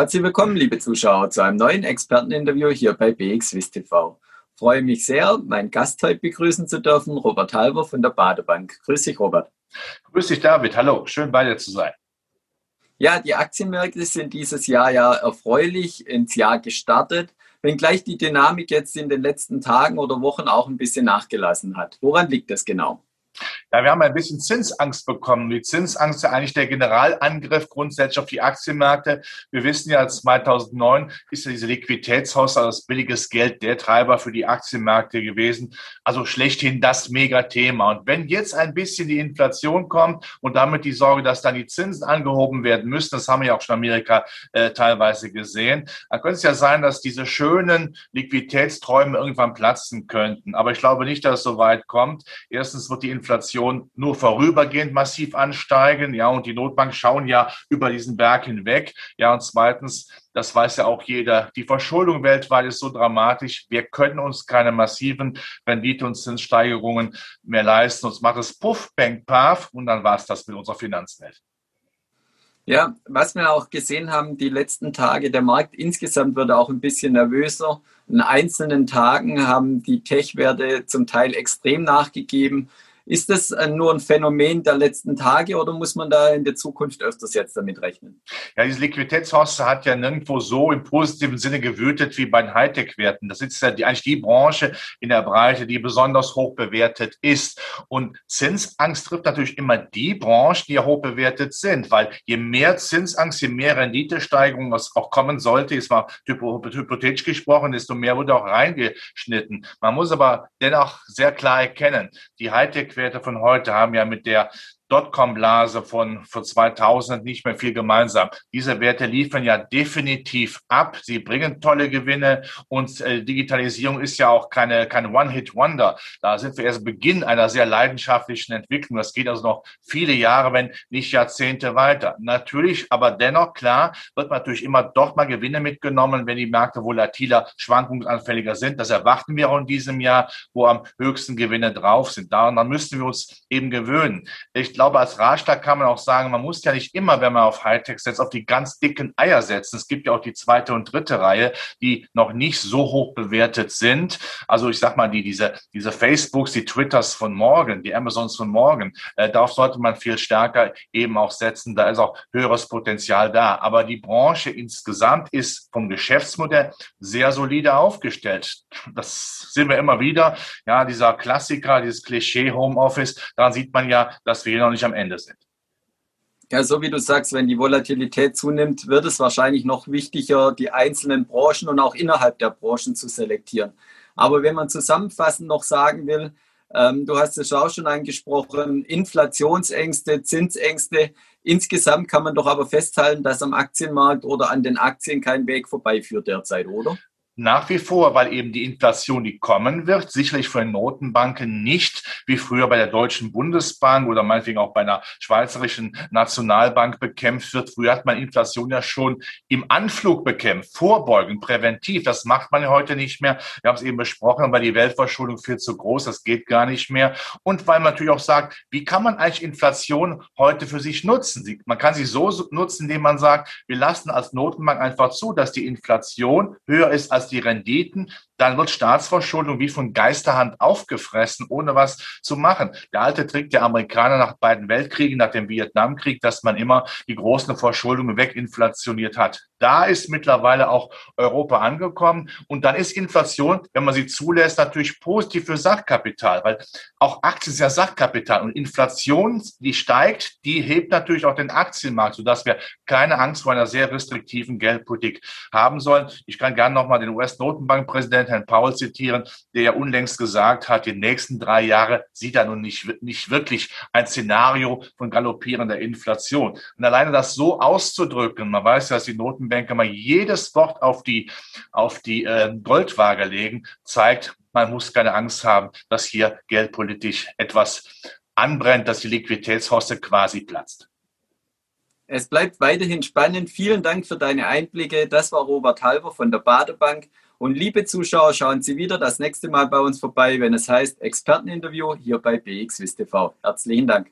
Herzlich willkommen, liebe Zuschauer, zu einem neuen Experteninterview hier bei BXWIST TV. Freue mich sehr, meinen Gast heute begrüßen zu dürfen, Robert Halber von der Badebank. Grüß dich, Robert. Grüß dich, David. Hallo, schön bei dir zu sein. Ja, die Aktienmärkte sind dieses Jahr ja erfreulich ins Jahr gestartet, wenngleich die Dynamik jetzt in den letzten Tagen oder Wochen auch ein bisschen nachgelassen hat. Woran liegt das genau? Ja, wir haben ein bisschen Zinsangst bekommen. Die Zinsangst ist ja eigentlich der Generalangriff grundsätzlich auf die Aktienmärkte. Wir wissen ja, 2009 ist ja diese Liquiditätshaus, also das billiges Geld, der Treiber für die Aktienmärkte gewesen. Also schlechthin das Megathema. Und wenn jetzt ein bisschen die Inflation kommt und damit die Sorge, dass dann die Zinsen angehoben werden müssen, das haben wir ja auch schon in Amerika äh, teilweise gesehen, dann könnte es ja sein, dass diese schönen Liquiditätsträume irgendwann platzen könnten. Aber ich glaube nicht, dass es so weit kommt. Erstens wird die Inflation Inflation nur vorübergehend massiv ansteigen. Ja, und die Notbank schauen ja über diesen Berg hinweg. Ja, und zweitens, das weiß ja auch jeder, die Verschuldung weltweit ist so dramatisch. Wir können uns keine massiven Rendite- und Zinssteigerungen mehr leisten. Uns macht es Puff, Bang, Paf und dann war es das mit unserer Finanzwelt. Ja, was wir auch gesehen haben, die letzten Tage, der Markt insgesamt wird auch ein bisschen nervöser. In einzelnen Tagen haben die Tech-Werte zum Teil extrem nachgegeben. Ist das äh, nur ein Phänomen der letzten Tage oder muss man da in der Zukunft öfters jetzt damit rechnen? Ja, diese Liquiditätshorste hat ja nirgendwo so im positiven Sinne gewütet wie bei den Hightech-Werten. Das ist ja die, eigentlich die Branche in der Breite, die besonders hoch bewertet ist. Und Zinsangst trifft natürlich immer die Branchen, die ja hoch bewertet sind, weil je mehr Zinsangst, je mehr Renditesteigerung, was auch kommen sollte, ist mal hypothetisch gesprochen, desto mehr wurde auch reingeschnitten. Man muss aber dennoch sehr klar erkennen, die Hightech Werte von heute haben ja mit der Dotcom-Blase von, von 2000 nicht mehr viel gemeinsam. Diese Werte liefern ja definitiv ab. Sie bringen tolle Gewinne und äh, Digitalisierung ist ja auch keine, kein One-Hit-Wonder. Da sind wir erst Beginn einer sehr leidenschaftlichen Entwicklung. Das geht also noch viele Jahre, wenn nicht Jahrzehnte weiter. Natürlich, aber dennoch klar, wird man natürlich immer dort mal Gewinne mitgenommen, wenn die Märkte volatiler, schwankungsanfälliger sind. Das erwarten wir auch in diesem Jahr, wo am höchsten Gewinne drauf sind. Daran müssen wir uns eben gewöhnen. Ich glaube, als Ratschlag kann man auch sagen, man muss ja nicht immer, wenn man auf Hightech setzt, auf die ganz dicken Eier setzen. Es gibt ja auch die zweite und dritte Reihe, die noch nicht so hoch bewertet sind. Also ich sag mal, die, diese, diese Facebooks, die Twitters von morgen, die Amazons von morgen, äh, darauf sollte man viel stärker eben auch setzen. Da ist auch höheres Potenzial da. Aber die Branche insgesamt ist vom Geschäftsmodell sehr solide aufgestellt. Das sehen wir immer wieder. Ja, dieser Klassiker, dieses Klischee Homeoffice, daran sieht man ja, dass wir noch nicht am Ende sind. Ja, so wie du sagst, wenn die Volatilität zunimmt, wird es wahrscheinlich noch wichtiger, die einzelnen Branchen und auch innerhalb der Branchen zu selektieren. Aber wenn man zusammenfassend noch sagen will, ähm, du hast es auch schon angesprochen, Inflationsängste, Zinsängste. Insgesamt kann man doch aber festhalten, dass am Aktienmarkt oder an den Aktien kein Weg vorbeiführt derzeit, oder? Nach wie vor, weil eben die Inflation, die kommen wird, sicherlich von Notenbanken nicht wie früher bei der Deutschen Bundesbank oder meinetwegen auch bei einer schweizerischen Nationalbank bekämpft wird. Früher hat man Inflation ja schon im Anflug bekämpft, vorbeugend, präventiv. Das macht man ja heute nicht mehr. Wir haben es eben besprochen, weil die Weltverschuldung viel zu groß, das geht gar nicht mehr. Und weil man natürlich auch sagt, wie kann man eigentlich Inflation heute für sich nutzen? Man kann sie so nutzen, indem man sagt, wir lassen als Notenbank einfach zu, dass die Inflation höher ist als die Renditen, dann wird Staatsverschuldung wie von Geisterhand aufgefressen, ohne was zu machen. Der alte Trick der Amerikaner nach beiden Weltkriegen, nach dem Vietnamkrieg, dass man immer die großen Verschuldungen weginflationiert hat. Da ist mittlerweile auch Europa angekommen. Und dann ist Inflation, wenn man sie zulässt, natürlich positiv für Sachkapital, weil auch Aktien sind ja Sachkapital. Und Inflation, die steigt, die hebt natürlich auch den Aktienmarkt, sodass wir keine Angst vor einer sehr restriktiven Geldpolitik haben sollen. Ich kann gerne nochmal den US-Notenbankpräsidenten Herrn Paul zitieren, der ja unlängst gesagt hat, die nächsten drei Jahre sieht er nun nicht, nicht wirklich ein Szenario von galoppierender Inflation. Und alleine das so auszudrücken, man weiß ja, dass die Notenbanker mal jedes Wort auf die, auf die äh, Goldwaage legen, zeigt, man muss keine Angst haben, dass hier geldpolitisch etwas anbrennt, dass die Liquiditätshorste quasi platzt. Es bleibt weiterhin spannend. Vielen Dank für deine Einblicke. Das war Robert Halber von der Badebank. Und liebe Zuschauer, schauen Sie wieder das nächste Mal bei uns vorbei, wenn es heißt Experteninterview hier bei BXWIST TV. Herzlichen Dank.